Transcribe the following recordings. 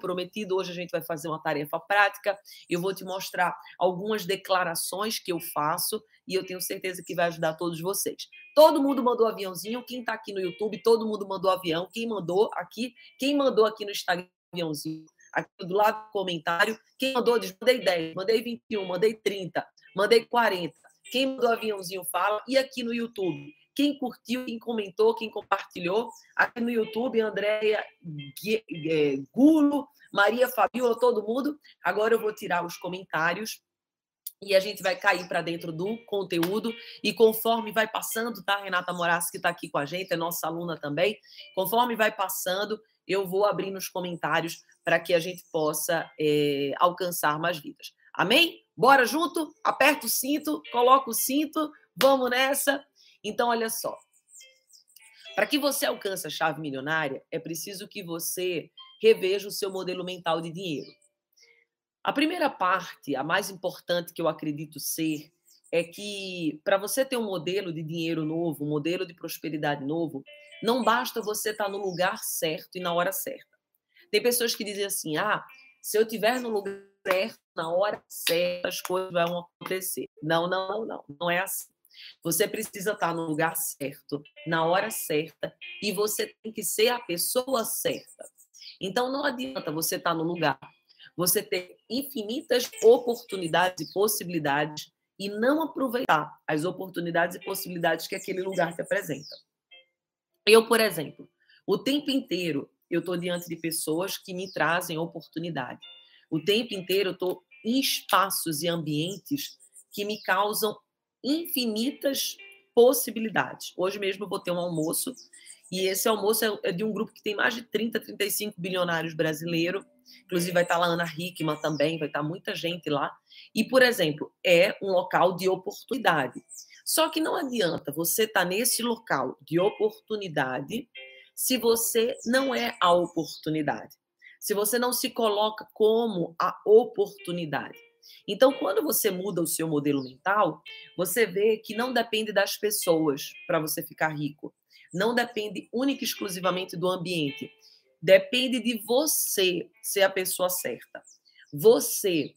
Prometido, hoje a gente vai fazer uma tarefa prática. Eu vou te mostrar algumas declarações que eu faço e eu tenho certeza que vai ajudar todos vocês. Todo mundo mandou aviãozinho, quem está aqui no YouTube, todo mundo mandou avião. Quem mandou aqui, quem mandou aqui no Instagram aviãozinho, aqui do lado do comentário, quem mandou, diz, mandei 10, mandei 21, mandei 30, mandei 40. Quem mandou aviãozinho fala e aqui no YouTube quem curtiu, quem comentou, quem compartilhou. Aqui no YouTube, Andréia é, Gulo, Maria Fabiola, todo mundo. Agora eu vou tirar os comentários e a gente vai cair para dentro do conteúdo. E conforme vai passando, tá? Renata Moraes, que está aqui com a gente, é nossa aluna também. Conforme vai passando, eu vou abrindo os comentários para que a gente possa é, alcançar mais vidas. Amém? Bora junto? Aperta o cinto, coloca o cinto, vamos nessa. Então, olha só. Para que você alcance a chave milionária, é preciso que você reveja o seu modelo mental de dinheiro. A primeira parte, a mais importante que eu acredito ser, é que para você ter um modelo de dinheiro novo, um modelo de prosperidade novo, não basta você estar tá no lugar certo e na hora certa. Tem pessoas que dizem assim: ah, se eu estiver no lugar certo, na hora certa, as coisas vão acontecer. Não, não, não, não. Não é assim. Você precisa estar no lugar certo, na hora certa, e você tem que ser a pessoa certa. Então não adianta você estar no lugar, você ter infinitas oportunidades e possibilidades e não aproveitar as oportunidades e possibilidades que aquele lugar te apresenta. Eu, por exemplo, o tempo inteiro eu estou diante de pessoas que me trazem oportunidade. O tempo inteiro eu estou em espaços e ambientes que me causam infinitas possibilidades. Hoje mesmo eu vou ter um almoço, e esse almoço é, é de um grupo que tem mais de 30, 35 bilionários brasileiros. Inclusive vai estar lá Ana Hickman também, vai estar muita gente lá. E, por exemplo, é um local de oportunidade. Só que não adianta você estar nesse local de oportunidade se você não é a oportunidade. Se você não se coloca como a oportunidade. Então, quando você muda o seu modelo mental, você vê que não depende das pessoas para você ficar rico. Não depende única e exclusivamente do ambiente. Depende de você ser a pessoa certa. Você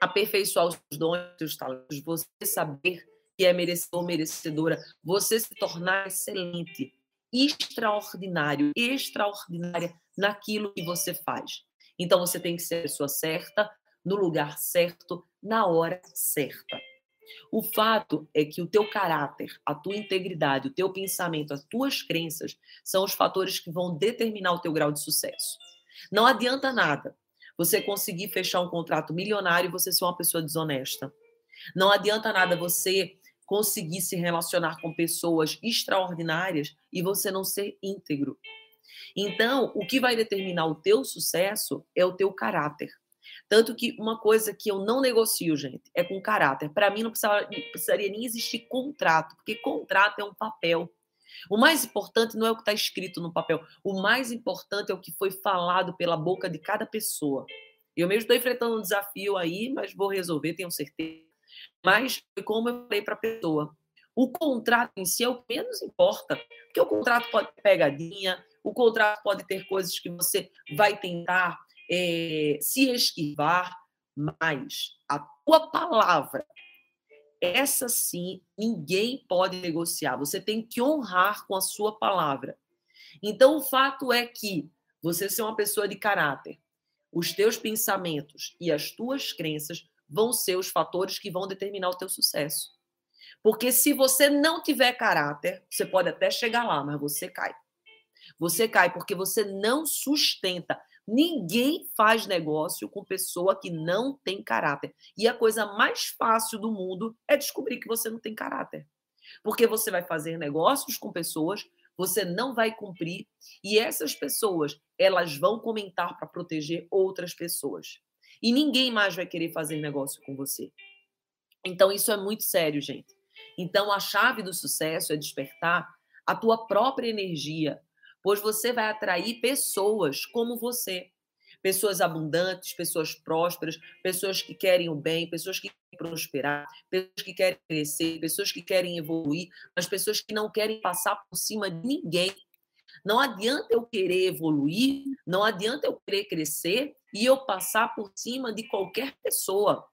aperfeiçoar os dons, os talentos, você saber que é merecedor, merecedora, você se tornar excelente, extraordinário, extraordinária naquilo que você faz. Então você tem que ser a pessoa certa, no lugar certo, na hora certa. O fato é que o teu caráter, a tua integridade, o teu pensamento, as tuas crenças são os fatores que vão determinar o teu grau de sucesso. Não adianta nada você conseguir fechar um contrato milionário e você ser uma pessoa desonesta. Não adianta nada você conseguir se relacionar com pessoas extraordinárias e você não ser íntegro. Então, o que vai determinar o teu sucesso é o teu caráter. Tanto que uma coisa que eu não negocio, gente, é com caráter. Para mim, não precisava, precisaria nem existir contrato, porque contrato é um papel. O mais importante não é o que está escrito no papel. O mais importante é o que foi falado pela boca de cada pessoa. Eu mesmo estou enfrentando um desafio aí, mas vou resolver, tenho certeza. Mas, como eu falei para a pessoa, o contrato em si é o que menos importa. Porque o contrato pode ter pegadinha, o contrato pode ter coisas que você vai tentar é, se esquivar, mas a tua palavra, essa sim, ninguém pode negociar. Você tem que honrar com a sua palavra. Então, o fato é que você ser uma pessoa de caráter, os teus pensamentos e as tuas crenças vão ser os fatores que vão determinar o teu sucesso. Porque se você não tiver caráter, você pode até chegar lá, mas você cai. Você cai porque você não sustenta. Ninguém faz negócio com pessoa que não tem caráter. E a coisa mais fácil do mundo é descobrir que você não tem caráter. Porque você vai fazer negócios com pessoas, você não vai cumprir, e essas pessoas, elas vão comentar para proteger outras pessoas. E ninguém mais vai querer fazer negócio com você. Então, isso é muito sério, gente. Então, a chave do sucesso é despertar a tua própria energia, pois você vai atrair pessoas como você. Pessoas abundantes, pessoas prósperas, pessoas que querem o bem, pessoas que querem prosperar, pessoas que querem crescer, pessoas que querem evoluir, mas pessoas que não querem passar por cima de ninguém. Não adianta eu querer evoluir, não adianta eu querer crescer e eu passar por cima de qualquer pessoa.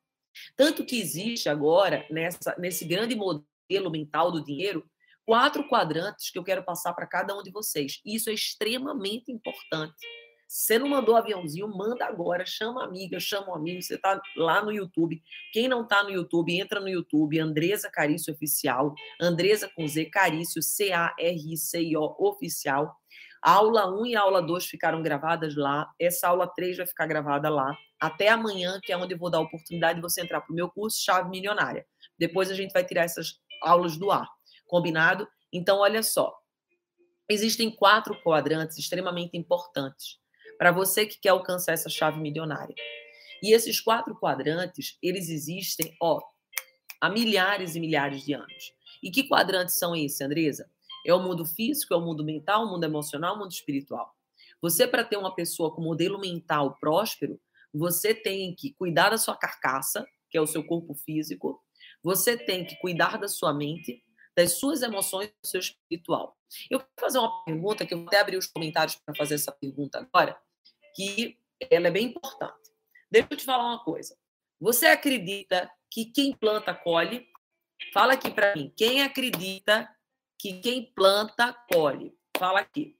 Tanto que existe agora, nessa, nesse grande modelo mental do dinheiro, quatro quadrantes que eu quero passar para cada um de vocês. Isso é extremamente importante. Você não mandou aviãozinho, manda agora, chama a amiga, chama o amigo, você está lá no YouTube. Quem não está no YouTube, entra no YouTube, Andresa Carício Oficial, Andresa com Z, Carício, C-A-R-I-C-I-O Oficial. Aula 1 e aula 2 ficaram gravadas lá, essa aula 3 vai ficar gravada lá. Até amanhã, que é onde eu vou dar a oportunidade de você entrar para o meu curso Chave Milionária. Depois a gente vai tirar essas aulas do ar. Combinado? Então, olha só. Existem quatro quadrantes extremamente importantes para você que quer alcançar essa chave milionária. E esses quatro quadrantes, eles existem, ó, há milhares e milhares de anos. E que quadrantes são esses, Andresa? É o mundo físico, é o mundo mental, o mundo emocional, o mundo espiritual. Você, para ter uma pessoa com modelo mental próspero, você tem que cuidar da sua carcaça, que é o seu corpo físico, você tem que cuidar da sua mente, das suas emoções do seu espiritual. Eu quero fazer uma pergunta, que eu vou até abrir os comentários para fazer essa pergunta agora, que ela é bem importante. Deixa eu te falar uma coisa. Você acredita que quem planta colhe? Fala aqui para mim. Quem acredita que quem planta colhe? Fala aqui.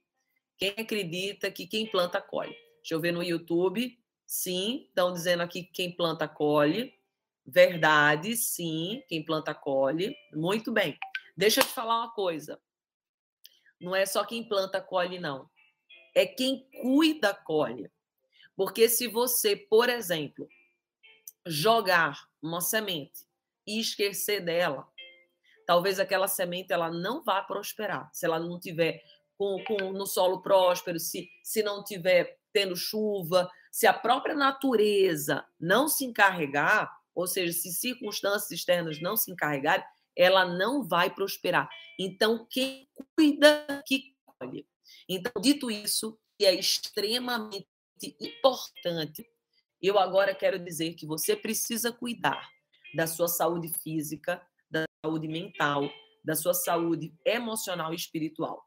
Quem acredita que quem planta colhe? Deixa eu ver no YouTube. Sim, estão dizendo aqui que quem planta colhe. Verdade, sim, quem planta colhe. Muito bem. Deixa eu te falar uma coisa. Não é só quem planta colhe, não é quem cuida colhe. Porque se você, por exemplo, jogar uma semente e esquecer dela, talvez aquela semente ela não vá prosperar. Se ela não tiver com, com, no solo próspero, se, se não tiver tendo chuva, se a própria natureza não se encarregar, ou seja, se circunstâncias externas não se encarregarem, ela não vai prosperar. Então, quem cuida que colhe. Então, dito isso, que é extremamente importante, eu agora quero dizer que você precisa cuidar da sua saúde física, da saúde mental, da sua saúde emocional e espiritual.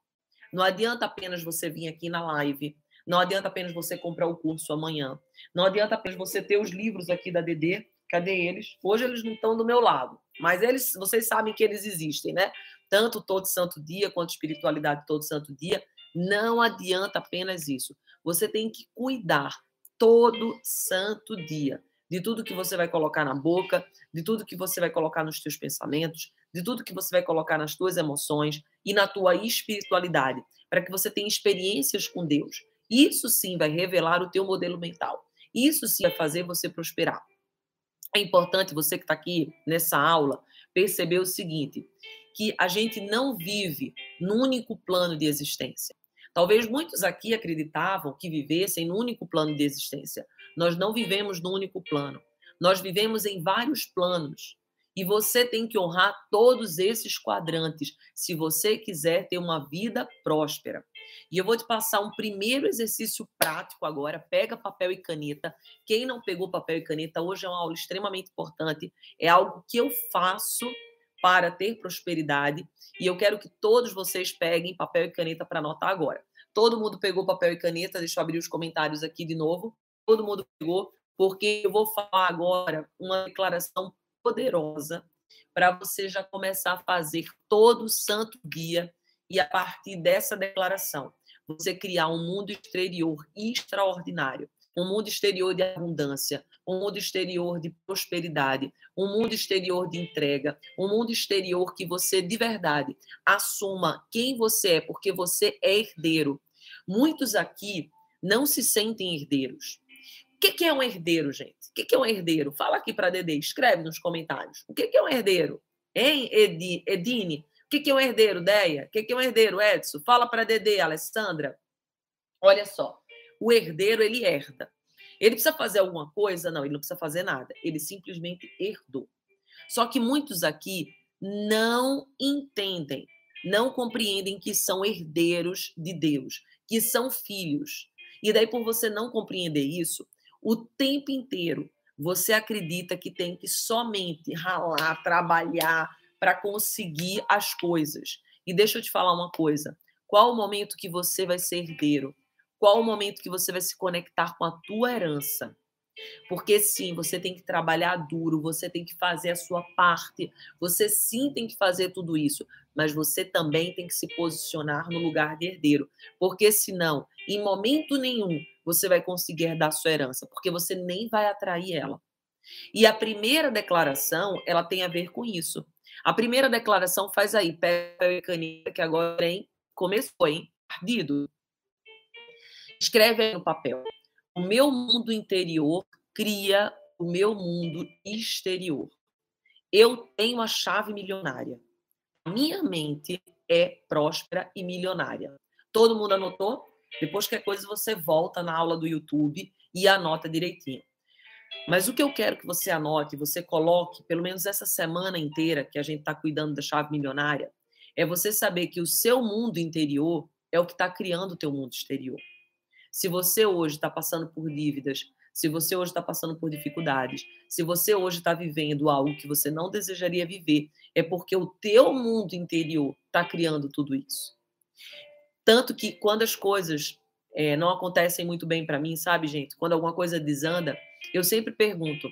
Não adianta apenas você vir aqui na live, não adianta apenas você comprar o curso amanhã, não adianta apenas você ter os livros aqui da DD, cadê eles? Hoje eles não estão do meu lado, mas eles, vocês sabem que eles existem, né? Tanto todo santo dia quanto espiritualidade todo santo dia. Não adianta apenas isso. Você tem que cuidar todo santo dia de tudo que você vai colocar na boca, de tudo que você vai colocar nos teus pensamentos, de tudo que você vai colocar nas tuas emoções e na tua espiritualidade, para que você tenha experiências com Deus. Isso sim vai revelar o teu modelo mental. Isso sim vai fazer você prosperar. É importante você que está aqui nessa aula perceber o seguinte: que a gente não vive num único plano de existência. Talvez muitos aqui acreditavam que vivessem no único plano de existência. Nós não vivemos no único plano. Nós vivemos em vários planos. E você tem que honrar todos esses quadrantes se você quiser ter uma vida próspera. E eu vou te passar um primeiro exercício prático agora. Pega papel e caneta. Quem não pegou papel e caneta, hoje é uma aula extremamente importante. É algo que eu faço para ter prosperidade. E eu quero que todos vocês peguem papel e caneta para anotar agora. Todo mundo pegou papel e caneta, deixa eu abrir os comentários aqui de novo. Todo mundo pegou, porque eu vou falar agora uma declaração poderosa para você já começar a fazer todo santo dia e a partir dessa declaração, você criar um mundo exterior extraordinário um mundo exterior de abundância, um mundo exterior de prosperidade, um mundo exterior de entrega, um mundo exterior que você de verdade assuma quem você é, porque você é herdeiro. Muitos aqui não se sentem herdeiros. O que é um herdeiro, gente? O que é um herdeiro? Fala aqui para Dede, escreve nos comentários. O que é um herdeiro? Hein, Edine? O que é um herdeiro, Deia? O que é um herdeiro, Edson? Fala para Dede, Alessandra. Olha só. O herdeiro, ele herda. Ele precisa fazer alguma coisa? Não, ele não precisa fazer nada. Ele simplesmente herdou. Só que muitos aqui não entendem não compreendem que são herdeiros de Deus, que são filhos. E daí, por você não compreender isso, o tempo inteiro você acredita que tem que somente ralar, trabalhar para conseguir as coisas. E deixa eu te falar uma coisa: qual o momento que você vai ser herdeiro? Qual o momento que você vai se conectar com a tua herança? Porque sim, você tem que trabalhar duro, você tem que fazer a sua parte, você sim tem que fazer tudo isso, mas você também tem que se posicionar no lugar de herdeiro, porque senão, em momento nenhum, você vai conseguir herdar sua herança, porque você nem vai atrair ela. E a primeira declaração, ela tem a ver com isso. A primeira declaração faz aí, pega a caneta que agora hein, começou, hein? Ardido. Escreve aí no papel. O meu mundo interior cria o meu mundo exterior. Eu tenho a chave milionária. Minha mente é próspera e milionária. Todo mundo anotou? Depois que é coisa você volta na aula do YouTube e anota direitinho. Mas o que eu quero que você anote, você coloque, pelo menos essa semana inteira que a gente está cuidando da chave milionária, é você saber que o seu mundo interior é o que está criando o teu mundo exterior. Se você hoje está passando por dívidas, se você hoje está passando por dificuldades, se você hoje está vivendo algo que você não desejaria viver, é porque o teu mundo interior está criando tudo isso. Tanto que quando as coisas é, não acontecem muito bem para mim, sabe, gente? Quando alguma coisa desanda, eu sempre pergunto: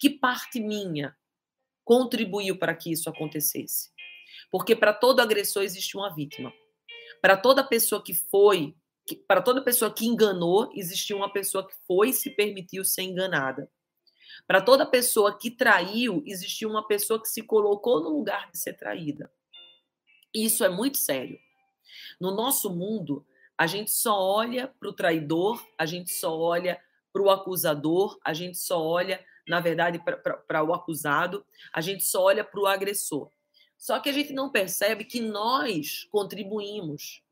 que parte minha contribuiu para que isso acontecesse? Porque para todo agressor existe uma vítima. Para toda pessoa que foi, para toda pessoa que enganou, existiu uma pessoa que foi e se permitiu ser enganada. Para toda pessoa que traiu, existiu uma pessoa que se colocou no lugar de ser traída. Isso é muito sério. No nosso mundo, a gente só olha para o traidor, a gente só olha para o acusador, a gente só olha, na verdade, para o acusado, a gente só olha para o agressor. Só que a gente não percebe que nós contribuímos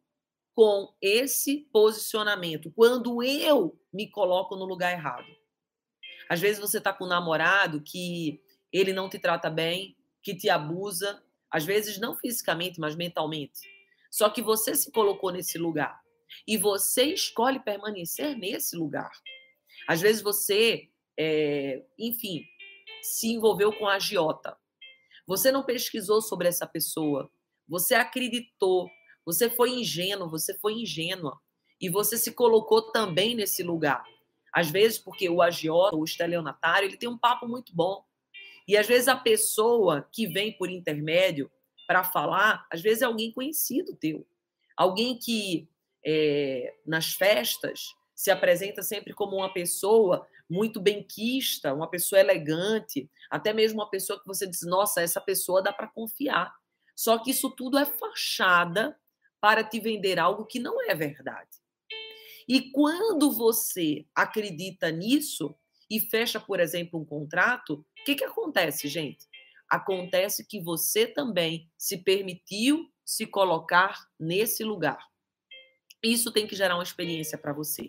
com esse posicionamento quando eu me coloco no lugar errado. Às vezes você está com um namorado que ele não te trata bem, que te abusa, às vezes não fisicamente, mas mentalmente. Só que você se colocou nesse lugar e você escolhe permanecer nesse lugar. Às vezes você, é, enfim, se envolveu com a agiota. Você não pesquisou sobre essa pessoa. Você acreditou. Você foi ingênuo, você foi ingênua. E você se colocou também nesse lugar. Às vezes, porque o agiota, o estelionatário, ele tem um papo muito bom. E às vezes a pessoa que vem por intermédio para falar, às vezes é alguém conhecido teu. Alguém que é, nas festas se apresenta sempre como uma pessoa muito benquista, uma pessoa elegante, até mesmo uma pessoa que você diz, nossa, essa pessoa dá para confiar. Só que isso tudo é fachada para te vender algo que não é verdade. E quando você acredita nisso e fecha, por exemplo, um contrato, o que, que acontece, gente? Acontece que você também se permitiu se colocar nesse lugar. Isso tem que gerar uma experiência para você.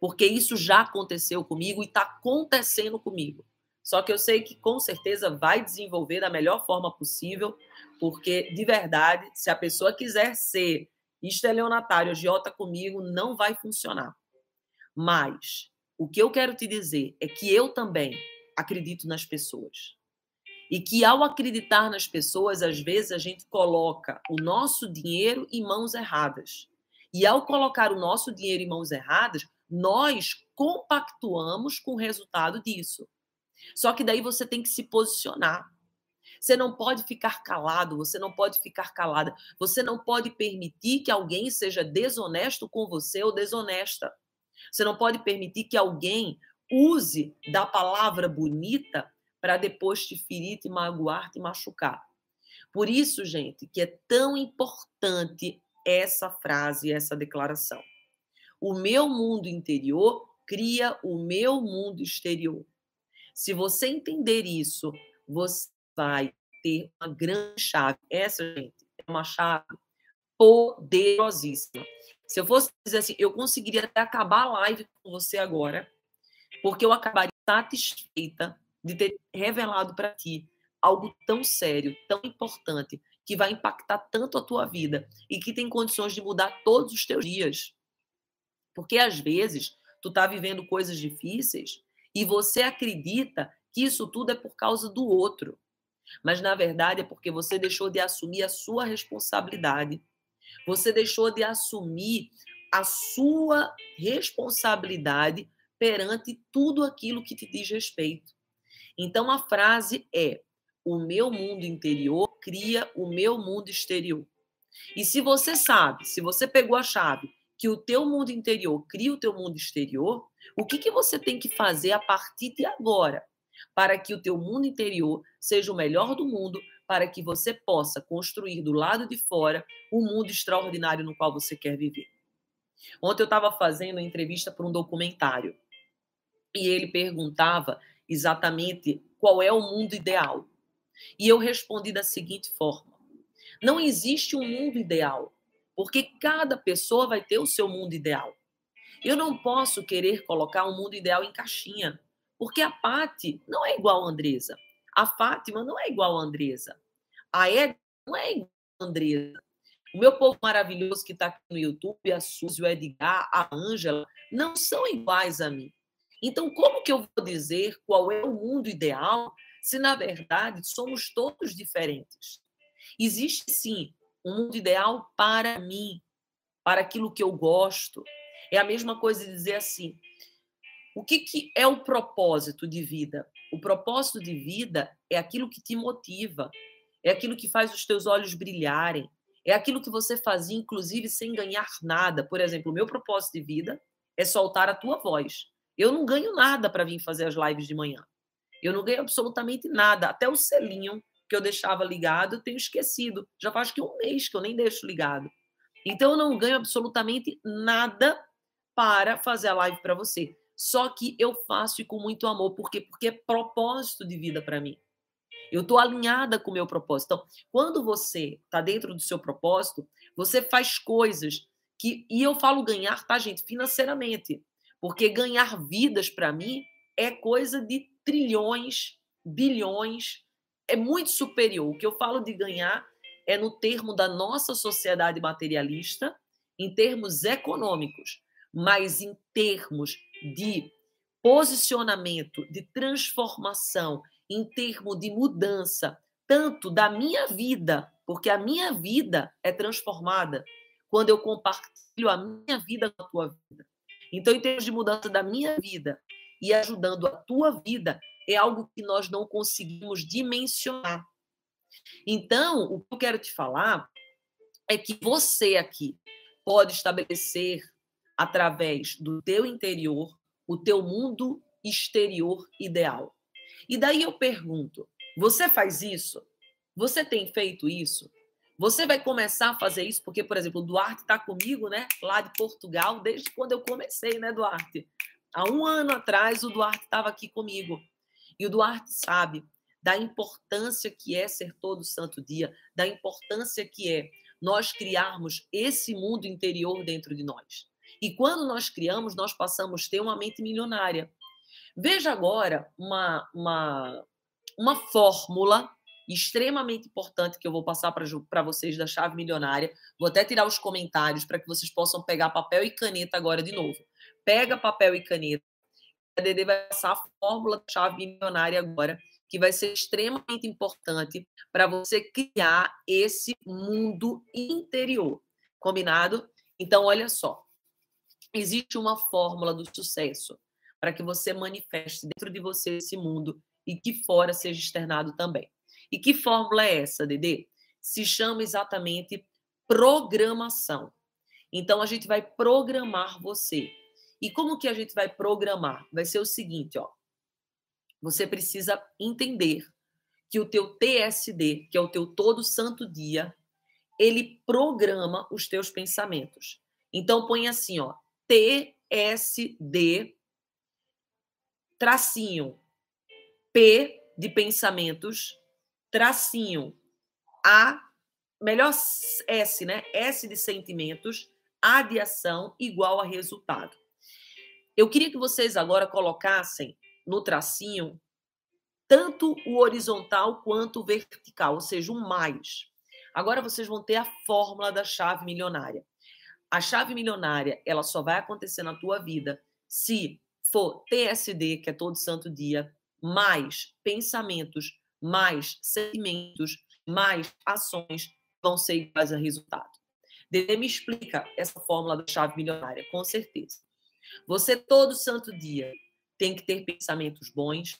Porque isso já aconteceu comigo e está acontecendo comigo. Só que eu sei que com certeza vai desenvolver da melhor forma possível, porque de verdade, se a pessoa quiser ser estelionatário, agiota comigo, não vai funcionar. Mas o que eu quero te dizer é que eu também acredito nas pessoas. E que ao acreditar nas pessoas, às vezes a gente coloca o nosso dinheiro em mãos erradas. E ao colocar o nosso dinheiro em mãos erradas, nós compactuamos com o resultado disso. Só que daí você tem que se posicionar. Você não pode ficar calado, você não pode ficar calada. Você não pode permitir que alguém seja desonesto com você ou desonesta. Você não pode permitir que alguém use da palavra bonita para depois te ferir, te magoar, te machucar. Por isso, gente, que é tão importante essa frase, essa declaração. O meu mundo interior cria o meu mundo exterior. Se você entender isso, você vai ter uma grande chave. Essa, gente, é uma chave poderosíssima. Se eu fosse dizer assim, eu conseguiria até acabar a live com você agora, porque eu acabaria satisfeita de ter revelado para ti algo tão sério, tão importante que vai impactar tanto a tua vida e que tem condições de mudar todos os teus dias. Porque às vezes tu tá vivendo coisas difíceis e você acredita que isso tudo é por causa do outro. Mas na verdade é porque você deixou de assumir a sua responsabilidade. Você deixou de assumir a sua responsabilidade perante tudo aquilo que te diz respeito. Então a frase é: o meu mundo interior cria o meu mundo exterior. E se você sabe, se você pegou a chave que o teu mundo interior cria o teu mundo exterior, o que, que você tem que fazer a partir de agora para que o teu mundo interior seja o melhor do mundo, para que você possa construir do lado de fora o mundo extraordinário no qual você quer viver. Ontem eu estava fazendo uma entrevista para um documentário e ele perguntava exatamente qual é o mundo ideal. E eu respondi da seguinte forma: não existe um mundo ideal, porque cada pessoa vai ter o seu mundo ideal. Eu não posso querer colocar um mundo ideal em caixinha, porque a Pati não é igual a Andresa. A Fátima não é igual a Andresa. A Ed não é igual a Andresa. O meu povo maravilhoso que está aqui no YouTube, a Suzy, o Edgar, a Ângela, não são iguais a mim. Então, como que eu vou dizer qual é o mundo ideal se, na verdade, somos todos diferentes? Existe, sim, um mundo ideal para mim, para aquilo que eu gosto. É a mesma coisa dizer assim: o que, que é o propósito de vida? O propósito de vida é aquilo que te motiva, é aquilo que faz os teus olhos brilharem, é aquilo que você fazia, inclusive, sem ganhar nada. Por exemplo, o meu propósito de vida é soltar a tua voz. Eu não ganho nada para vir fazer as lives de manhã. Eu não ganho absolutamente nada. Até o selinho que eu deixava ligado, eu tenho esquecido. Já faz que um mês que eu nem deixo ligado. Então, eu não ganho absolutamente nada para fazer a live para você. Só que eu faço e com muito amor. Por quê? Porque é propósito de vida para mim. Eu estou alinhada com o meu propósito. Então, quando você está dentro do seu propósito, você faz coisas que. E eu falo ganhar, tá, gente? Financeiramente. Porque ganhar vidas, para mim, é coisa de trilhões, bilhões. É muito superior. O que eu falo de ganhar é no termo da nossa sociedade materialista, em termos econômicos, mas em termos de posicionamento, de transformação, em termos de mudança, tanto da minha vida, porque a minha vida é transformada quando eu compartilho a minha vida com a tua vida. Então, em termos de mudança da minha vida e ajudando a tua vida, é algo que nós não conseguimos dimensionar. Então, o que eu quero te falar é que você aqui pode estabelecer através do teu interior o teu mundo exterior ideal. E daí eu pergunto: você faz isso? Você tem feito isso? Você vai começar a fazer isso porque, por exemplo, o Duarte está comigo, né? Lá de Portugal, desde quando eu comecei, né, Duarte? Há um ano atrás, o Duarte estava aqui comigo. E o Duarte sabe da importância que é ser todo santo dia, da importância que é nós criarmos esse mundo interior dentro de nós. E quando nós criamos, nós passamos a ter uma mente milionária. Veja agora uma, uma, uma fórmula extremamente importante que eu vou passar para vocês da chave milionária. Vou até tirar os comentários para que vocês possam pegar papel e caneta agora de novo. Pega papel e caneta. A Dede vai passar a fórmula da chave milionária agora, que vai ser extremamente importante para você criar esse mundo interior. Combinado? Então, olha só. Existe uma fórmula do sucesso para que você manifeste dentro de você esse mundo e que fora seja externado também. E que fórmula é essa, Dedê? Se chama exatamente programação. Então a gente vai programar você. E como que a gente vai programar? Vai ser o seguinte, ó. Você precisa entender que o teu TSD, que é o teu todo santo dia, ele programa os teus pensamentos. Então põe assim, ó, TSD, tracinho, P de pensamentos, tracinho, A, melhor S, né? S de sentimentos, A de ação, igual a resultado. Eu queria que vocês agora colocassem no tracinho tanto o horizontal quanto o vertical, ou seja, um mais. Agora vocês vão ter a fórmula da chave milionária. A chave milionária, ela só vai acontecer na tua vida se for TSD, que é todo santo dia, mais pensamentos, mais sentimentos, mais ações vão ser iguais a resultado. Dede me explica essa fórmula da chave milionária, com certeza. Você todo santo dia tem que ter pensamentos bons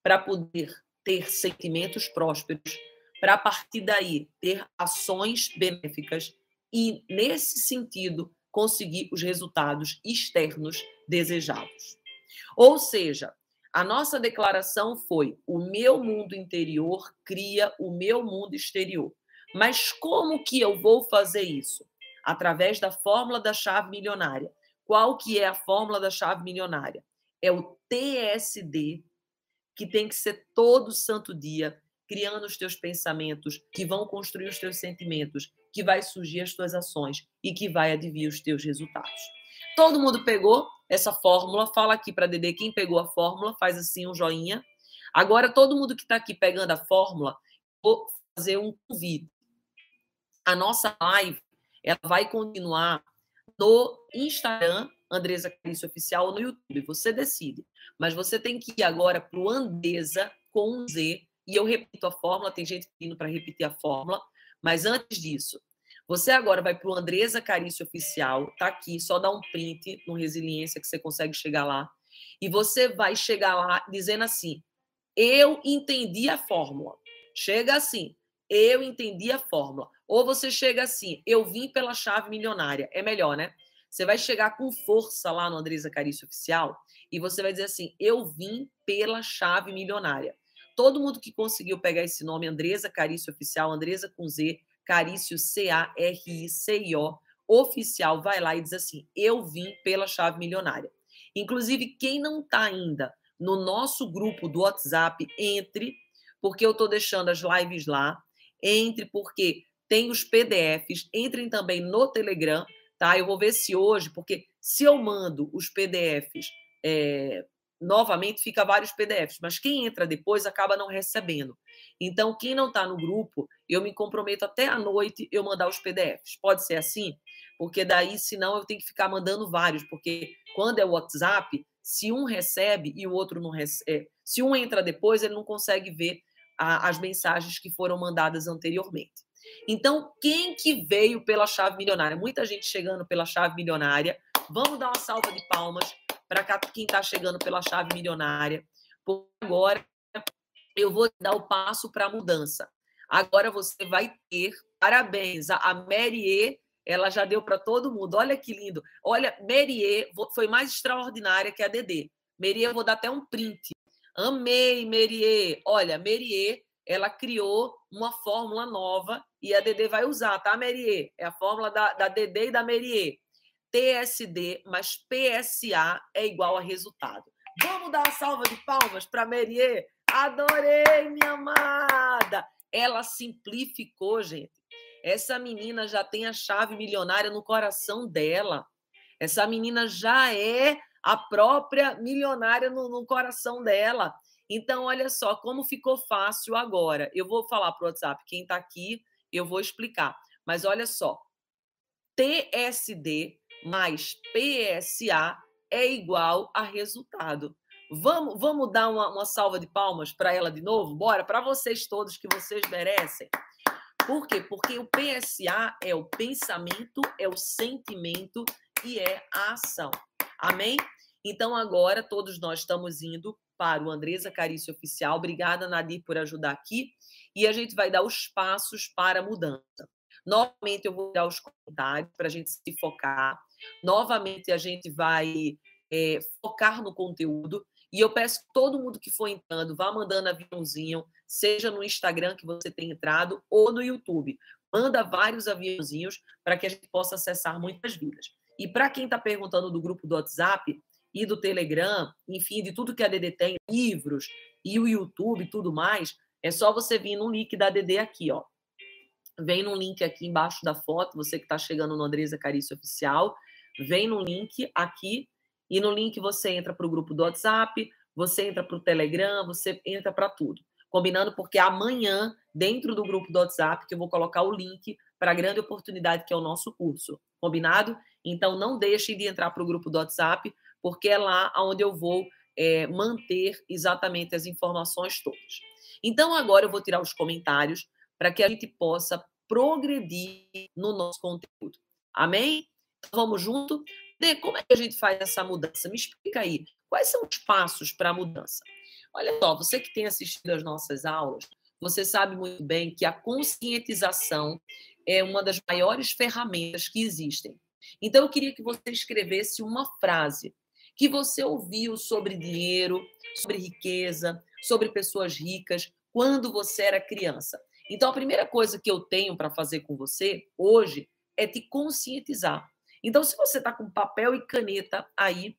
para poder ter sentimentos prósperos, para a partir daí ter ações benéficas e, nesse sentido, conseguir os resultados externos desejados. Ou seja, a nossa declaração foi: o meu mundo interior cria o meu mundo exterior. Mas como que eu vou fazer isso? Através da fórmula da chave milionária. Qual que é a fórmula da chave milionária? É o TSD, que tem que ser todo santo dia, criando os teus pensamentos, que vão construir os teus sentimentos, que vai surgir as tuas ações e que vai adivinhar os teus resultados. Todo mundo pegou essa fórmula? Fala aqui para Dede quem pegou a fórmula, faz assim um joinha. Agora, todo mundo que está aqui pegando a fórmula, vou fazer um convite. A nossa live ela vai continuar no Instagram, Andresa Carício Oficial, ou no YouTube. Você decide. Mas você tem que ir agora para o Andesa com um Z. E eu repito a fórmula, tem gente pedindo para repetir a fórmula. Mas antes disso, você agora vai para o Andresa Carício Oficial, tá aqui, só dá um print no Resiliência que você consegue chegar lá. E você vai chegar lá dizendo assim: Eu entendi a fórmula. Chega assim: Eu entendi a fórmula. Ou você chega assim: Eu vim pela chave milionária. É melhor, né? Você vai chegar com força lá no Andresa Carício Oficial e você vai dizer assim: Eu vim pela chave milionária. Todo mundo que conseguiu pegar esse nome, Andresa Carício Oficial, Andresa com Z, Carício C-A-R-I-C-I-O, oficial, vai lá e diz assim: Eu vim pela chave milionária. Inclusive, quem não está ainda no nosso grupo do WhatsApp, entre, porque eu estou deixando as lives lá, entre, porque tem os PDFs, entrem também no Telegram, tá? Eu vou ver se hoje, porque se eu mando os PDFs é, novamente, fica vários PDFs, mas quem entra depois acaba não recebendo. Então, quem não está no grupo, eu me comprometo até à noite eu mandar os PDFs. Pode ser assim? Porque daí, senão, eu tenho que ficar mandando vários, porque quando é o WhatsApp, se um recebe e o outro não recebe, se um entra depois, ele não consegue ver a, as mensagens que foram mandadas anteriormente. Então, quem que veio pela chave milionária? Muita gente chegando pela chave milionária. Vamos dar uma salva de palmas para quem está chegando pela chave milionária. Porque agora eu vou dar o passo para a mudança. Agora você vai ter, parabéns, a Merie, ela já deu para todo mundo. Olha que lindo. Olha, Merie foi mais extraordinária que a Dedê. Merie, eu vou dar até um print. Amei, Merie. Olha, Merie, ela criou uma fórmula nova e a Dedê vai usar, tá, Merie? É a fórmula da, da Dedê e da Merie. TSD mais PSA é igual a resultado. Vamos dar uma salva de palmas para Merie. Adorei, minha amada. Ela simplificou, gente. Essa menina já tem a chave milionária no coração dela. Essa menina já é a própria milionária no, no coração dela. Então, olha só como ficou fácil agora. Eu vou falar para o WhatsApp, quem está aqui, eu vou explicar. Mas olha só, TSD mais PSA é igual a resultado. Vamos, vamos dar uma, uma salva de palmas para ela de novo? Bora, para vocês todos que vocês merecem. Por quê? Porque o PSA é o pensamento, é o sentimento e é a ação. Amém? Então, agora todos nós estamos indo para o Andresa Carício Oficial. Obrigada, Nadir, por ajudar aqui. E a gente vai dar os passos para a mudança. Novamente, eu vou dar os comentários para a gente se focar. Novamente, a gente vai é, focar no conteúdo. E eu peço todo mundo que for entrando, vá mandando aviãozinho, seja no Instagram que você tem entrado ou no YouTube. Manda vários aviãozinhos para que a gente possa acessar muitas vidas. E para quem está perguntando do grupo do WhatsApp e do Telegram, enfim, de tudo que a DD tem, livros e o YouTube e tudo mais, é só você vir no link da DD aqui, ó. Vem no link aqui embaixo da foto, você que está chegando no Andresa Carício Oficial, vem no link aqui e no link você entra para o grupo do WhatsApp, você entra para o Telegram, você entra para tudo. Combinando porque amanhã, dentro do grupo do WhatsApp, que eu vou colocar o link para a grande oportunidade que é o nosso curso. Combinado? Então, não deixem de entrar para o grupo do WhatsApp, porque é lá onde eu vou é, manter exatamente as informações todas. Então, agora eu vou tirar os comentários para que a gente possa progredir no nosso conteúdo. Amém? Então, vamos junto? Dê, como é que a gente faz essa mudança? Me explica aí. Quais são os passos para a mudança? Olha só, você que tem assistido às nossas aulas, você sabe muito bem que a conscientização é uma das maiores ferramentas que existem. Então, eu queria que você escrevesse uma frase que você ouviu sobre dinheiro, sobre riqueza, sobre pessoas ricas, quando você era criança. Então, a primeira coisa que eu tenho para fazer com você hoje é te conscientizar. Então, se você está com papel e caneta aí,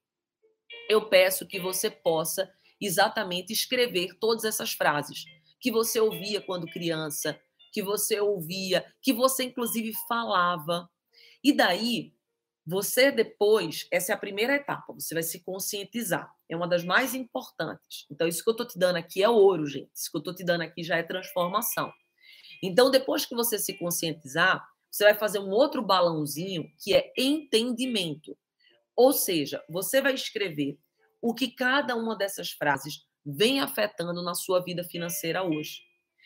eu peço que você possa exatamente escrever todas essas frases que você ouvia quando criança, que você ouvia, que você inclusive falava. E daí, você depois, essa é a primeira etapa, você vai se conscientizar. É uma das mais importantes. Então, isso que eu estou te dando aqui é ouro, gente. Isso que eu estou te dando aqui já é transformação. Então, depois que você se conscientizar, você vai fazer um outro balãozinho que é entendimento. Ou seja, você vai escrever o que cada uma dessas frases vem afetando na sua vida financeira hoje.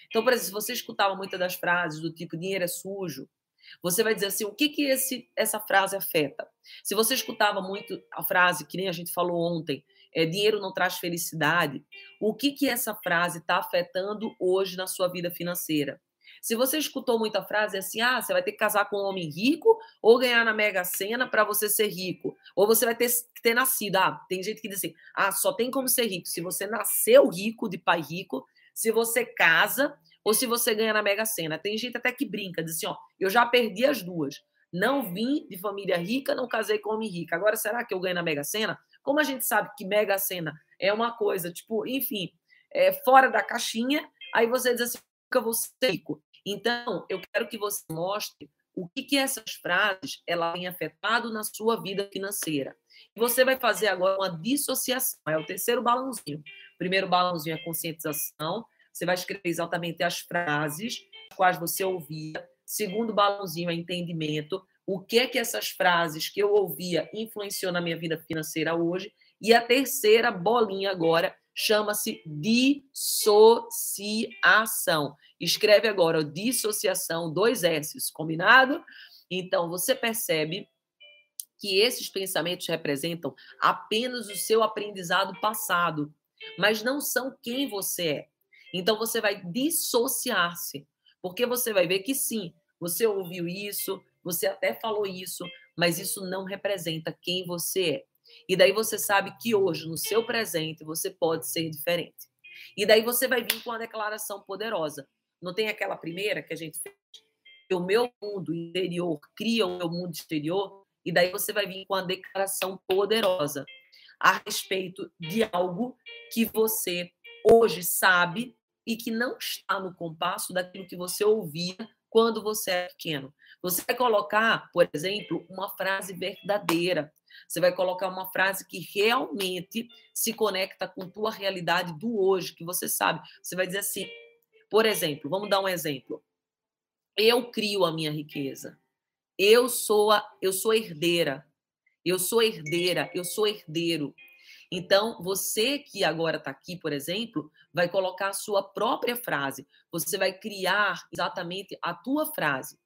Então, por exemplo, se você escutava muitas das frases do tipo dinheiro é sujo, você vai dizer assim, o que que esse, essa frase afeta? Se você escutava muito a frase, que nem a gente falou ontem, é, dinheiro não traz felicidade, o que que essa frase está afetando hoje na sua vida financeira? Se você escutou muita frase assim, ah, você vai ter que casar com um homem rico ou ganhar na Mega Sena para você ser rico. Ou você vai ter que ter nascido. Ah, tem gente que diz assim, ah, só tem como ser rico se você nasceu rico, de pai rico, se você casa ou se você ganha na Mega Sena. Tem gente até que brinca, diz assim, ó, eu já perdi as duas. Não vim de família rica, não casei com homem rico. Agora, será que eu ganho na Mega Sena? Como a gente sabe que Mega Sena é uma coisa, tipo, enfim, é fora da caixinha, aí você diz assim, nunca vou ser rico. Então, eu quero que você mostre o que, que essas frases ela têm afetado na sua vida financeira. Você vai fazer agora uma dissociação, é o terceiro balãozinho. primeiro balãozinho é conscientização, você vai escrever exatamente as frases quais você ouvia. Segundo balãozinho é entendimento, o que é que essas frases que eu ouvia influenciou na minha vida financeira hoje. E a terceira bolinha agora chama-se dissociação. Escreve agora dissociação, dois S, combinado? Então, você percebe que esses pensamentos representam apenas o seu aprendizado passado, mas não são quem você é. Então, você vai dissociar-se, porque você vai ver que sim, você ouviu isso, você até falou isso, mas isso não representa quem você é. E daí você sabe que hoje, no seu presente, você pode ser diferente. E daí você vai vir com uma declaração poderosa. Não tem aquela primeira que a gente fez? O meu mundo interior cria o meu mundo exterior. E daí você vai vir com uma declaração poderosa a respeito de algo que você hoje sabe e que não está no compasso daquilo que você ouvia quando você é pequeno. Você vai colocar, por exemplo, uma frase verdadeira. Você vai colocar uma frase que realmente se conecta com tua realidade do hoje, que você sabe. Você vai dizer assim, por exemplo, vamos dar um exemplo. Eu crio a minha riqueza. Eu sou a, eu sou herdeira. Eu sou herdeira, eu sou herdeiro. Então, você que agora está aqui, por exemplo, vai colocar a sua própria frase. Você vai criar exatamente a tua frase.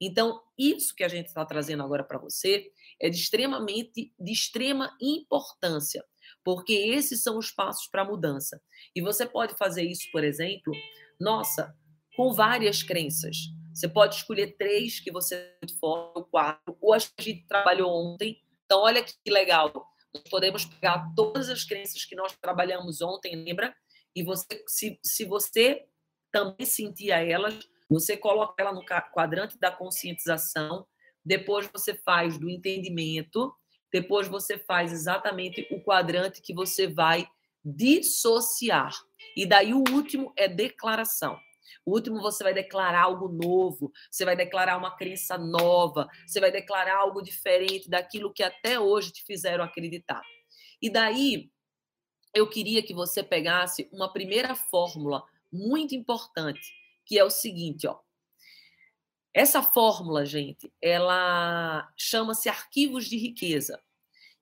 Então, isso que a gente está trazendo agora para você é de extremamente de extrema importância, porque esses são os passos para a mudança. E você pode fazer isso, por exemplo, nossa, com várias crenças. Você pode escolher três que você for, ou quatro, ou as que a gente trabalhou ontem. Então, olha que legal. Nós podemos pegar todas as crenças que nós trabalhamos ontem, lembra? E você, se, se você também sentia elas, você coloca ela no quadrante da conscientização, depois você faz do entendimento, depois você faz exatamente o quadrante que você vai dissociar. E daí o último é declaração. O último você vai declarar algo novo, você vai declarar uma crença nova, você vai declarar algo diferente daquilo que até hoje te fizeram acreditar. E daí eu queria que você pegasse uma primeira fórmula muito importante, que é o seguinte, ó. Essa fórmula, gente, ela chama-se arquivos de riqueza.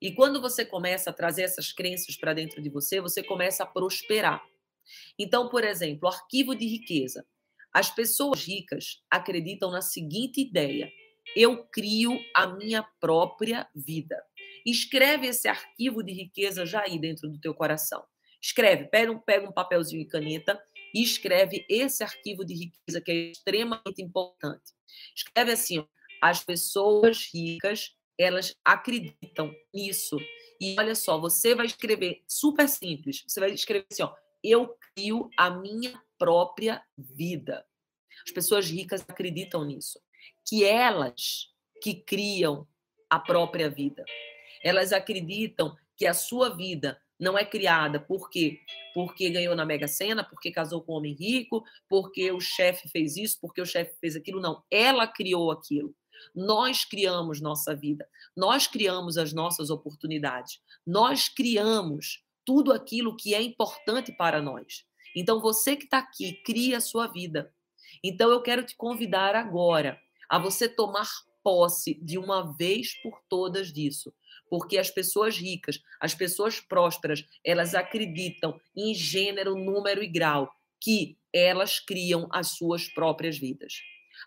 E quando você começa a trazer essas crenças para dentro de você, você começa a prosperar. Então, por exemplo, arquivo de riqueza. As pessoas ricas acreditam na seguinte ideia: eu crio a minha própria vida. Escreve esse arquivo de riqueza já aí dentro do teu coração. Escreve, pega um, pega um papelzinho e caneta e escreve esse arquivo de riqueza que é extremamente importante. Escreve assim: as pessoas ricas, elas acreditam nisso. E olha só, você vai escrever super simples. Você vai escrever assim, ó, eu crio a minha própria vida. As pessoas ricas acreditam nisso, que elas que criam a própria vida. Elas acreditam que a sua vida não é criada por quê? Porque ganhou na Mega Sena, porque casou com um homem rico, porque o chefe fez isso, porque o chefe fez aquilo. Não, ela criou aquilo. Nós criamos nossa vida, nós criamos as nossas oportunidades, nós criamos tudo aquilo que é importante para nós. Então, você que está aqui, cria a sua vida. Então, eu quero te convidar agora a você tomar posse de uma vez por todas disso porque as pessoas ricas, as pessoas prósperas, elas acreditam em gênero, número e grau, que elas criam as suas próprias vidas.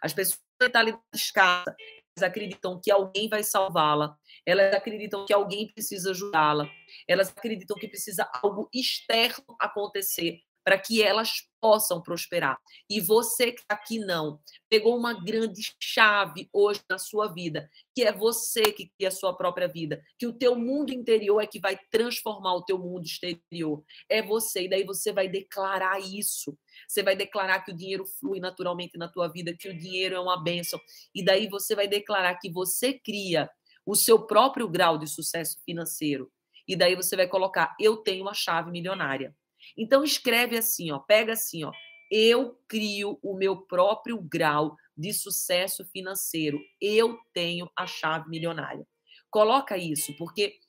As pessoas de mentalidade escassa, elas acreditam que alguém vai salvá-la, elas acreditam que alguém precisa ajudá-la, elas acreditam que precisa algo externo acontecer para que elas possam prosperar. E você que está aqui não, pegou uma grande chave hoje na sua vida, que é você que cria a sua própria vida, que o teu mundo interior é que vai transformar o teu mundo exterior. É você, e daí você vai declarar isso. Você vai declarar que o dinheiro flui naturalmente na tua vida, que o dinheiro é uma bênção. E daí você vai declarar que você cria o seu próprio grau de sucesso financeiro. E daí você vai colocar: eu tenho uma chave milionária. Então escreve assim, ó, pega assim, ó, eu crio o meu próprio grau de sucesso financeiro. Eu tenho a chave milionária. Coloca isso, porque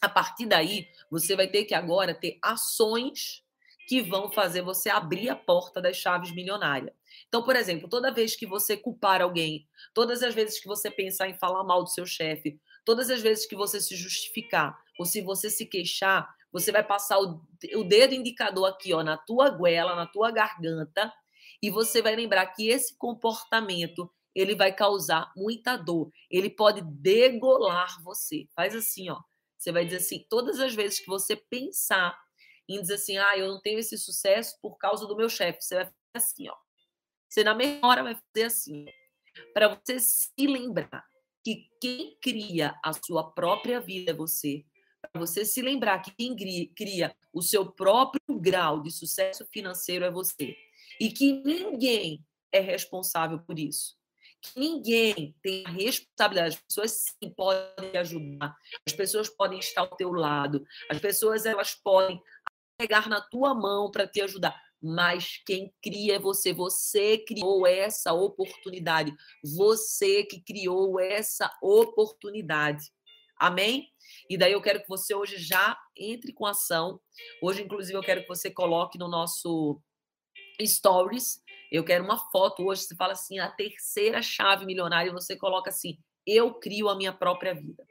a partir daí você vai ter que agora ter ações que vão fazer você abrir a porta das chaves milionárias. Então, por exemplo, toda vez que você culpar alguém, todas as vezes que você pensar em falar mal do seu chefe, todas as vezes que você se justificar ou se você se queixar, você vai passar o, o dedo indicador aqui, ó, na tua goela, na tua garganta, e você vai lembrar que esse comportamento ele vai causar muita dor. Ele pode degolar você. Faz assim, ó. Você vai dizer assim, todas as vezes que você pensar em dizer assim, ah, eu não tenho esse sucesso por causa do meu chefe, você vai fazer assim, ó. Você na mesma hora vai fazer assim, para você se lembrar que quem cria a sua própria vida é você você se lembrar que quem cria o seu próprio grau de sucesso financeiro é você. E que ninguém é responsável por isso. Que ninguém tem a responsabilidade. As pessoas sim podem ajudar, as pessoas podem estar ao teu lado, as pessoas elas podem pegar na tua mão para te ajudar. Mas quem cria é você. Você criou essa oportunidade. Você que criou essa oportunidade. Amém? E daí eu quero que você hoje já entre com ação. Hoje, inclusive, eu quero que você coloque no nosso stories. Eu quero uma foto hoje. Você fala assim, a terceira chave milionária. E você coloca assim: eu crio a minha própria vida.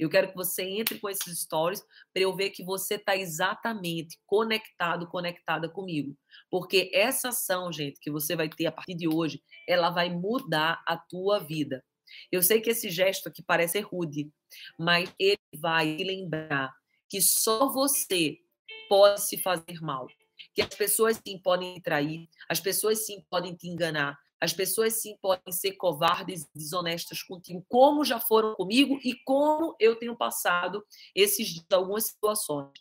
Eu quero que você entre com esses stories para eu ver que você está exatamente conectado, conectada comigo. Porque essa ação, gente, que você vai ter a partir de hoje, ela vai mudar a tua vida. Eu sei que esse gesto aqui parece rude, mas ele vai lembrar que só você pode se fazer mal. Que as pessoas sim podem trair, as pessoas sim podem te enganar, as pessoas sim podem ser covardes e desonestas contigo, como já foram comigo e como eu tenho passado esses algumas situações.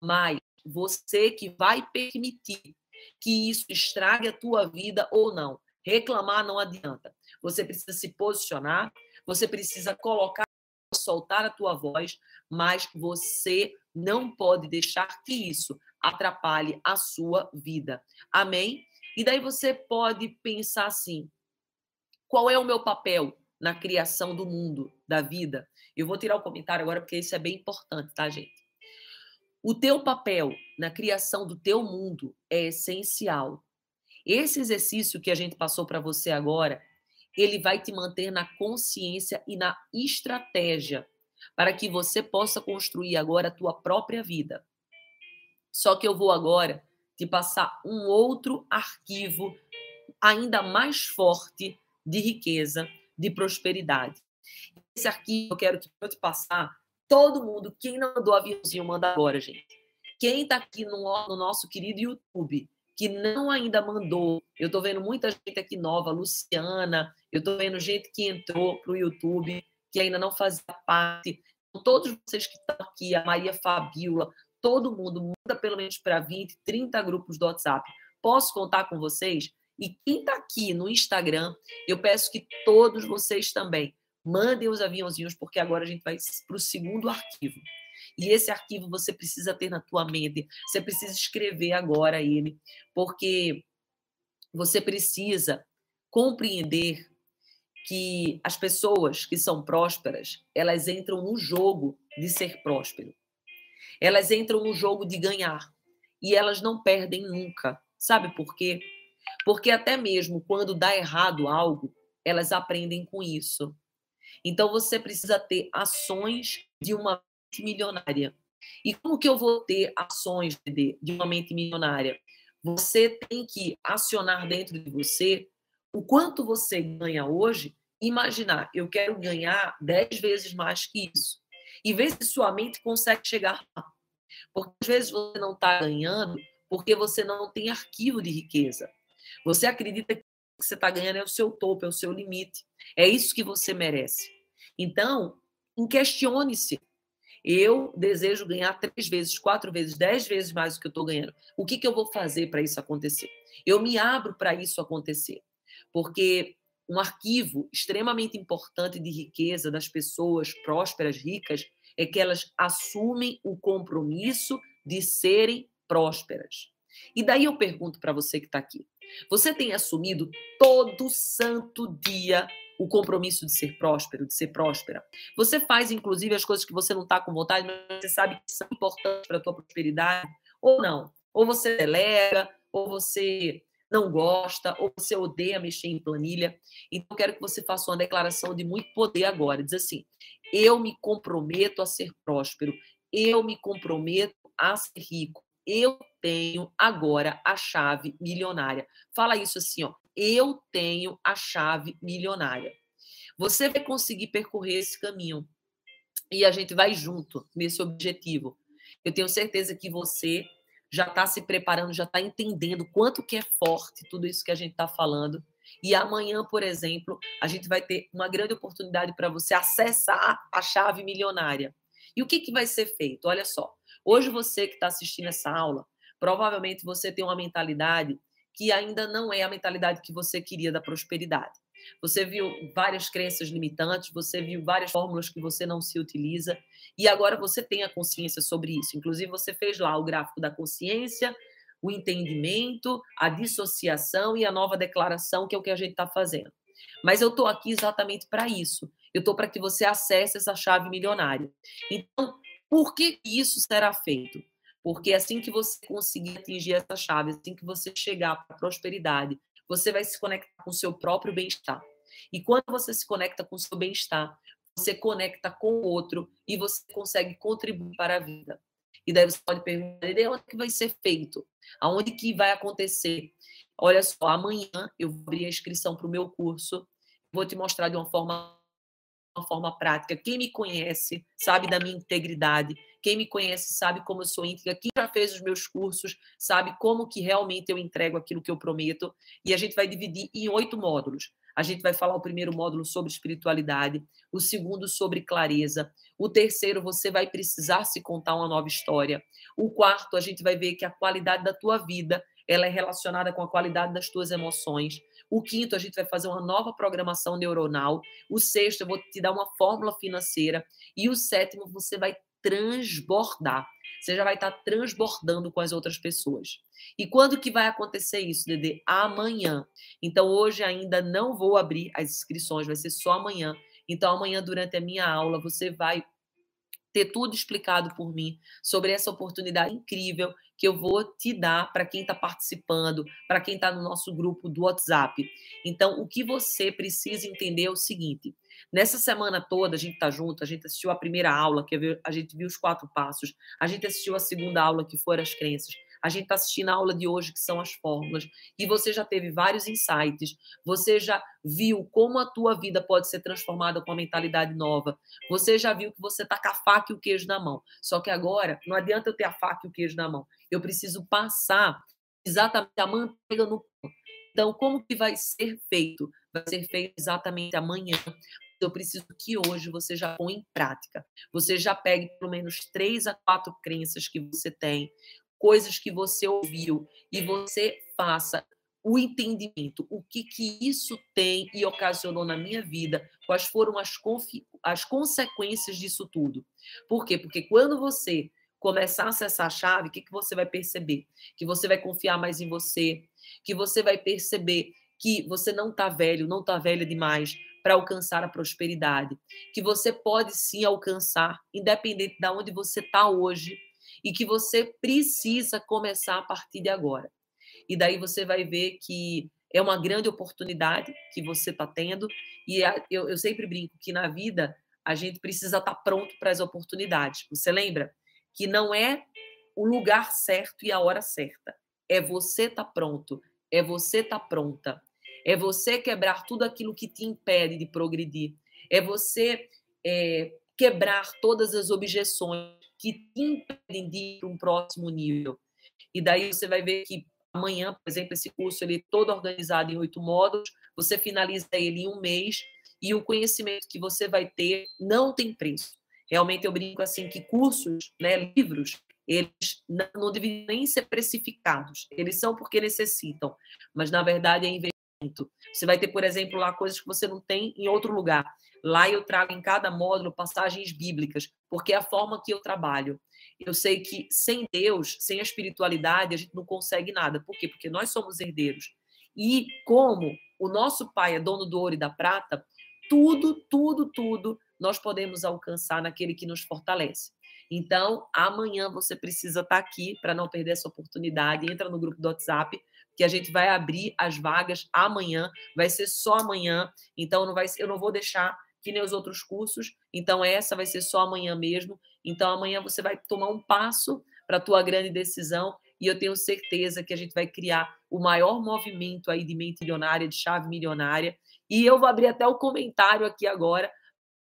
Mas você que vai permitir que isso estrague a tua vida ou não. Reclamar não adianta. Você precisa se posicionar, você precisa colocar, soltar a tua voz, mas você não pode deixar que isso atrapalhe a sua vida. Amém? E daí você pode pensar assim: qual é o meu papel na criação do mundo, da vida? Eu vou tirar o comentário agora porque isso é bem importante, tá, gente? O teu papel na criação do teu mundo é essencial. Esse exercício que a gente passou para você agora, ele vai te manter na consciência e na estratégia para que você possa construir agora a tua própria vida. Só que eu vou agora te passar um outro arquivo ainda mais forte de riqueza, de prosperidade. Esse arquivo eu quero que eu te passar todo mundo, quem não mandou aviãozinho, manda agora, gente. Quem está aqui no, no, nosso querido YouTube, que não ainda mandou, eu estou vendo muita gente aqui nova, Luciana, eu estou vendo gente que entrou para o YouTube, que ainda não fazia parte. Todos vocês que estão aqui, a Maria Fabiola, todo mundo, muda pelo menos para 20, 30 grupos do WhatsApp. Posso contar com vocês? E quem está aqui no Instagram, eu peço que todos vocês também mandem os aviãozinhos, porque agora a gente vai para o segundo arquivo. E esse arquivo você precisa ter na tua mente, você precisa escrever agora ele, porque você precisa compreender que as pessoas que são prósperas, elas entram no jogo de ser próspero. Elas entram no jogo de ganhar e elas não perdem nunca. Sabe por quê? Porque até mesmo quando dá errado algo, elas aprendem com isso. Então você precisa ter ações de uma milionária. E como que eu vou ter ações de, de uma mente milionária? Você tem que acionar dentro de você o quanto você ganha hoje, imaginar, eu quero ganhar 10 vezes mais que isso. E ver se sua mente consegue chegar lá. Porque às vezes você não está ganhando porque você não tem arquivo de riqueza. Você acredita que o que você está ganhando é o seu topo, é o seu limite. É isso que você merece. Então, questione-se. Eu desejo ganhar três vezes, quatro vezes, dez vezes mais do que eu estou ganhando. O que, que eu vou fazer para isso acontecer? Eu me abro para isso acontecer. Porque um arquivo extremamente importante de riqueza das pessoas prósperas, ricas, é que elas assumem o compromisso de serem prósperas. E daí eu pergunto para você que está aqui: você tem assumido todo santo dia o compromisso de ser próspero, de ser próspera? Você faz, inclusive, as coisas que você não está com vontade, mas você sabe que são importantes para a tua prosperidade? Ou não? Ou você delega, ou você não gosta, ou você odeia mexer em planilha. Então, eu quero que você faça uma declaração de muito poder agora. Diz assim: eu me comprometo a ser próspero, eu me comprometo a ser rico, eu tenho agora a chave milionária. Fala isso assim, ó. Eu tenho a chave milionária. Você vai conseguir percorrer esse caminho e a gente vai junto nesse objetivo. Eu tenho certeza que você já está se preparando, já está entendendo quanto que é forte tudo isso que a gente está falando. E amanhã, por exemplo, a gente vai ter uma grande oportunidade para você acessar a chave milionária. E o que, que vai ser feito? Olha só, Hoje você que está assistindo essa aula, provavelmente você tem uma mentalidade que ainda não é a mentalidade que você queria da prosperidade. Você viu várias crenças limitantes, você viu várias fórmulas que você não se utiliza, e agora você tem a consciência sobre isso. Inclusive, você fez lá o gráfico da consciência, o entendimento, a dissociação e a nova declaração, que é o que a gente está fazendo. Mas eu estou aqui exatamente para isso. Eu estou para que você acesse essa chave milionária. Então, por que isso será feito? Porque assim que você conseguir atingir essa chave, assim que você chegar para a prosperidade, você vai se conectar com o seu próprio bem-estar. E quando você se conecta com o seu bem-estar, você conecta com o outro e você consegue contribuir para a vida. E daí você pode perguntar, de onde que vai ser feito? Aonde que vai acontecer? Olha só, amanhã eu vou abrir a inscrição para o meu curso. Vou te mostrar de uma forma uma forma prática. Quem me conhece sabe da minha integridade. Quem me conhece sabe como eu sou íntegra. Quem já fez os meus cursos sabe como que realmente eu entrego aquilo que eu prometo. E a gente vai dividir em oito módulos. A gente vai falar o primeiro módulo sobre espiritualidade, o segundo sobre clareza, o terceiro você vai precisar se contar uma nova história. O quarto a gente vai ver que a qualidade da tua vida, ela é relacionada com a qualidade das tuas emoções. O quinto, a gente vai fazer uma nova programação neuronal. O sexto, eu vou te dar uma fórmula financeira. E o sétimo, você vai transbordar. Você já vai estar transbordando com as outras pessoas. E quando que vai acontecer isso, Dede? Amanhã. Então, hoje ainda não vou abrir as inscrições, vai ser só amanhã. Então, amanhã, durante a minha aula, você vai ter tudo explicado por mim sobre essa oportunidade incrível que eu vou te dar para quem está participando, para quem está no nosso grupo do WhatsApp. Então, o que você precisa entender é o seguinte: nessa semana toda a gente está junto, a gente assistiu a primeira aula, que a gente viu os quatro passos, a gente assistiu a segunda aula, que foram as crenças, a gente está assistindo a aula de hoje, que são as fórmulas, e você já teve vários insights, você já viu como a tua vida pode ser transformada com a mentalidade nova, você já viu que você está com a faca e o queijo na mão. Só que agora, não adianta eu ter a faca e o queijo na mão, eu preciso passar exatamente a manteiga no pão. Então, como que vai ser feito? Vai ser feito exatamente amanhã, eu preciso que hoje você já põe em prática. Você já pegue pelo menos três a quatro crenças que você tem, coisas que você ouviu e você faça o entendimento, o que que isso tem e ocasionou na minha vida, quais foram as, as consequências disso tudo. Por quê? Porque quando você começar a acessar a chave, o que, que você vai perceber? Que você vai confiar mais em você, que você vai perceber que você não está velho, não está velha demais para alcançar a prosperidade, que você pode sim alcançar, independente de onde você está hoje, e que você precisa começar a partir de agora. E daí você vai ver que é uma grande oportunidade que você está tendo. E eu, eu sempre brinco que na vida a gente precisa estar tá pronto para as oportunidades. Você lembra que não é o lugar certo e a hora certa. É você estar tá pronto, é você estar tá pronta. É você quebrar tudo aquilo que te impede de progredir. É você é, quebrar todas as objeções que te impedem de ir para um próximo nível. E daí você vai ver que amanhã, por exemplo, esse curso ele é todo organizado em oito módulos, você finaliza ele em um mês e o conhecimento que você vai ter não tem preço. Realmente eu brinco assim que cursos, né, livros, eles não, não devem nem ser precificados. Eles são porque necessitam, mas na verdade é investimento. Você vai ter, por exemplo, lá coisas que você não tem em outro lugar. Lá eu trago em cada módulo passagens bíblicas, porque é a forma que eu trabalho. Eu sei que sem Deus, sem a espiritualidade, a gente não consegue nada. Por quê? Porque nós somos herdeiros. E como o nosso pai é dono do ouro e da prata, tudo, tudo, tudo nós podemos alcançar naquele que nos fortalece. Então, amanhã você precisa estar aqui para não perder essa oportunidade. Entra no grupo do WhatsApp, que a gente vai abrir as vagas amanhã. Vai ser só amanhã. Então, não vai, eu não vou deixar que nem os outros cursos. Então, essa vai ser só amanhã mesmo. Então, amanhã você vai tomar um passo para a tua grande decisão e eu tenho certeza que a gente vai criar o maior movimento aí de mente milionária, de chave milionária. E eu vou abrir até o comentário aqui agora.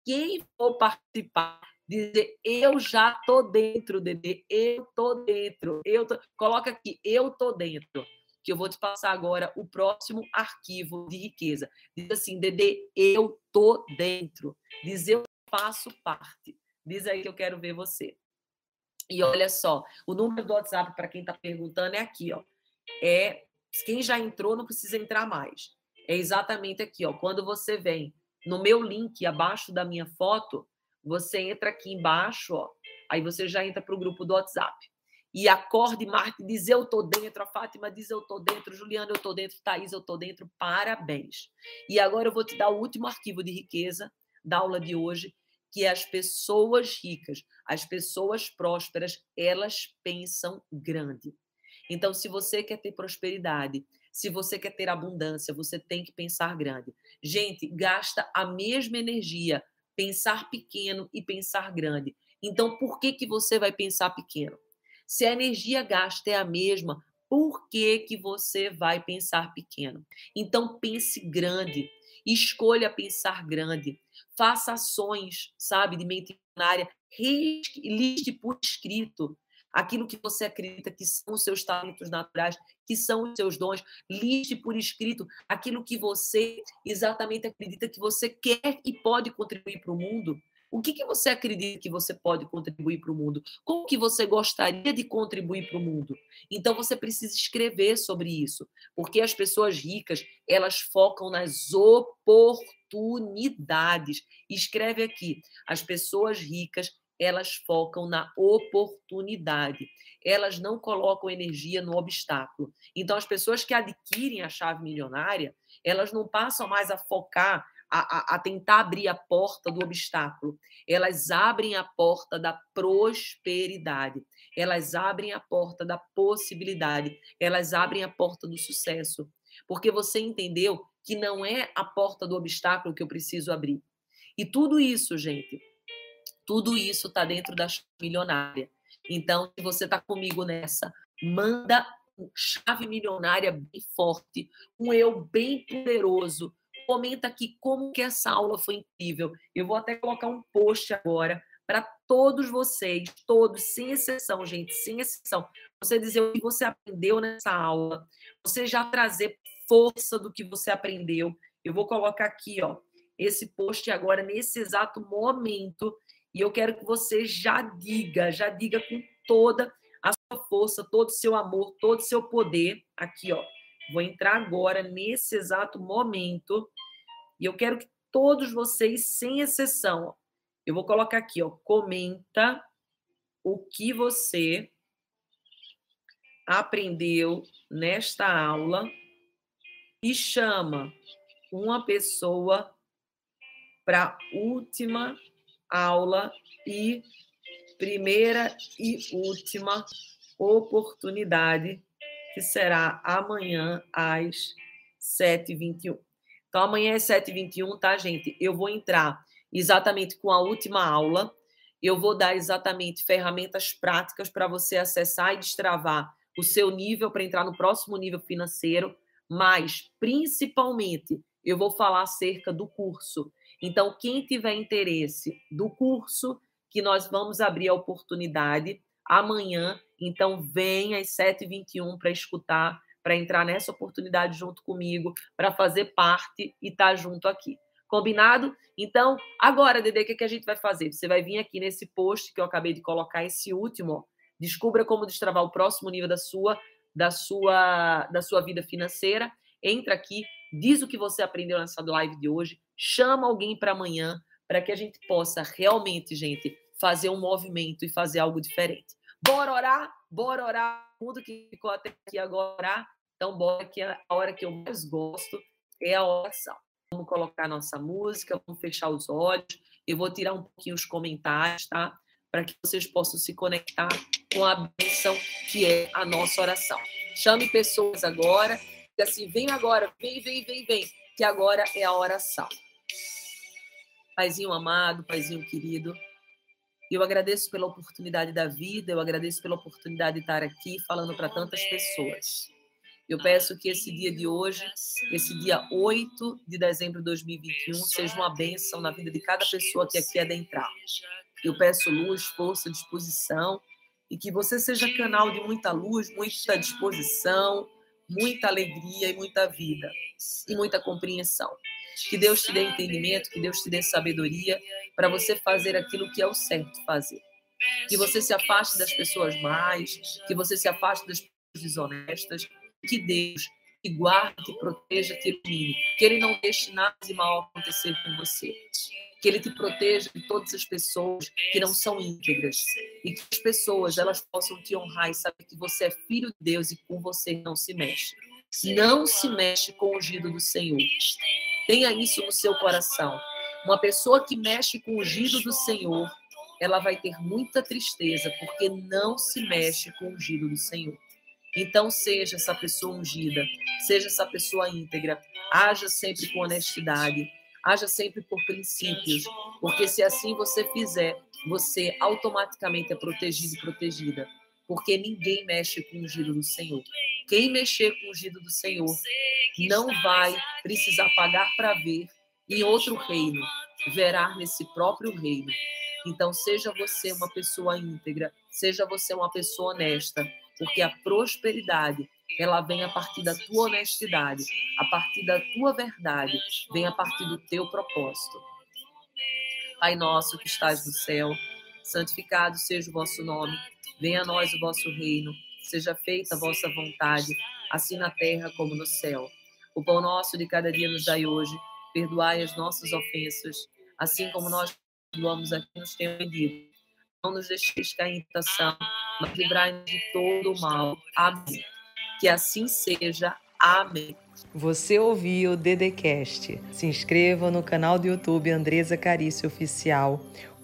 Quem for participar, dizer eu já tô dentro, Dedê, eu tô dentro. Eu tô... Coloca aqui, eu tô dentro que eu vou te passar agora o próximo arquivo de riqueza. Diz assim, Dedê, eu tô dentro. Diz eu faço parte. Diz aí que eu quero ver você. E olha só, o número do WhatsApp para quem está perguntando é aqui, ó. É quem já entrou não precisa entrar mais. É exatamente aqui, ó. Quando você vem no meu link abaixo da minha foto, você entra aqui embaixo, ó. Aí você já entra para o grupo do WhatsApp e acorde Marte diz eu tô dentro, a Fátima diz eu tô dentro, Juliana eu tô dentro, Thaís eu tô dentro, parabéns. E agora eu vou te dar o último arquivo de riqueza da aula de hoje, que é as pessoas ricas, as pessoas prósperas, elas pensam grande. Então, se você quer ter prosperidade, se você quer ter abundância, você tem que pensar grande. Gente, gasta a mesma energia pensar pequeno e pensar grande. Então, por que que você vai pensar pequeno? Se a energia gasta é a mesma, por que, que você vai pensar pequeno? Então pense grande, escolha pensar grande, faça ações, sabe, de mente área, liste por escrito aquilo que você acredita que são os seus talentos naturais, que são os seus dons, liste por escrito aquilo que você exatamente acredita que você quer e pode contribuir para o mundo. O que, que você acredita que você pode contribuir para o mundo? Como que você gostaria de contribuir para o mundo? Então você precisa escrever sobre isso, porque as pessoas ricas elas focam nas oportunidades. Escreve aqui: as pessoas ricas elas focam na oportunidade. Elas não colocam energia no obstáculo. Então, as pessoas que adquirem a chave milionária, elas não passam mais a focar a, a, tentar abrir a porta do obstáculo. Elas abrem a porta da prosperidade. Elas abrem a porta da possibilidade. Elas abrem a porta do sucesso. Porque você entendeu que não é a porta do obstáculo que eu preciso abrir. E tudo isso, gente, tudo isso está dentro da milionária. Então, se você está comigo nessa, manda chave milionária bem forte, um eu bem poderoso. Comenta aqui como que essa aula foi incrível. Eu vou até colocar um post agora para todos vocês, todos, sem exceção, gente, sem exceção. Você dizer o que você aprendeu nessa aula, você já trazer força do que você aprendeu. Eu vou colocar aqui, ó, esse post agora nesse exato momento e eu quero que você já diga, já diga com toda a sua força, todo o seu amor, todo o seu poder. Aqui, ó. Vou entrar agora nesse exato momento e eu quero que todos vocês, sem exceção, eu vou colocar aqui, ó, comenta o que você aprendeu nesta aula e chama uma pessoa para última aula e primeira e última oportunidade, que será amanhã às 7h21. Então, amanhã às 7h21, tá, gente? Eu vou entrar exatamente com a última aula. Eu vou dar exatamente ferramentas práticas para você acessar e destravar o seu nível para entrar no próximo nível financeiro, mas principalmente eu vou falar acerca do curso. Então, quem tiver interesse do curso, que nós vamos abrir a oportunidade amanhã. Então, vem às 7h21 para escutar, para entrar nessa oportunidade junto comigo, para fazer parte e estar tá junto aqui. Combinado? Então, agora, Dede, o que, que a gente vai fazer? Você vai vir aqui nesse post que eu acabei de colocar, esse último. Ó. Descubra como destravar o próximo nível da sua, da sua, da sua vida financeira. Entra aqui, diz o que você aprendeu nessa live de hoje, chama alguém para amanhã, para que a gente possa realmente, gente, fazer um movimento e fazer algo diferente. Bora orar? Bora orar. Tudo que ficou até aqui agora. Então, bora que a hora que eu mais gosto é a oração. Vamos colocar nossa música, vamos fechar os olhos. Eu vou tirar um pouquinho os comentários, tá? Para que vocês possam se conectar com a bênção que é a nossa oração. Chame pessoas agora. Assim, vem agora, vem, vem, vem, vem. Que agora é a oração. Paizinho amado, Paizinho querido, eu agradeço pela oportunidade da vida, eu agradeço pela oportunidade de estar aqui falando para tantas pessoas. Eu peço que esse dia de hoje, esse dia 8 de dezembro de 2021, seja uma bênção na vida de cada pessoa que aqui adentrar. Eu peço luz, força, disposição e que você seja canal de muita luz, muita disposição, muita alegria e muita vida e muita compreensão. Que Deus te dê entendimento, que Deus te dê sabedoria para você fazer aquilo que é o certo fazer. Que você se afaste das pessoas mais, que você se afaste das pessoas desonestas, que Deus te guarde, te proteja, te ilumine, que Ele não deixe nada de mal acontecer com você. Que Ele te proteja de todas as pessoas que não são íntegras. E que as pessoas elas possam te honrar e saber que você é filho de Deus e com você não se mexe. Não se mexe com o ungido do Senhor. Tenha isso no seu coração. Uma pessoa que mexe com o ungido do Senhor, ela vai ter muita tristeza, porque não se mexe com o ungido do Senhor. Então, seja essa pessoa ungida, seja essa pessoa íntegra, haja sempre com honestidade, haja sempre por princípios, porque se assim você fizer, você automaticamente é protegido e protegida, porque ninguém mexe com o ungido do Senhor. Quem mexer com o ungido do Senhor não vai precisar pagar para ver em outro reino, verá nesse próprio reino. Então, seja você uma pessoa íntegra, seja você uma pessoa honesta, porque a prosperidade ela vem a partir da tua honestidade, a partir da tua verdade, vem a partir do teu propósito. Pai nosso que estás no céu, santificado seja o vosso nome, venha a nós o vosso reino seja feita a vossa vontade, assim na terra como no céu. O pão nosso de cada dia nos dai hoje, perdoai as nossas ofensas, assim como nós perdoamos a quem nos tem ofendido. Não nos deixeis cair em tentação, mas livrai-nos de todo o mal. Amém. Que assim seja. Amém. Você ouviu o Dedecast. Se inscreva no canal do YouTube Andresa Carício Oficial.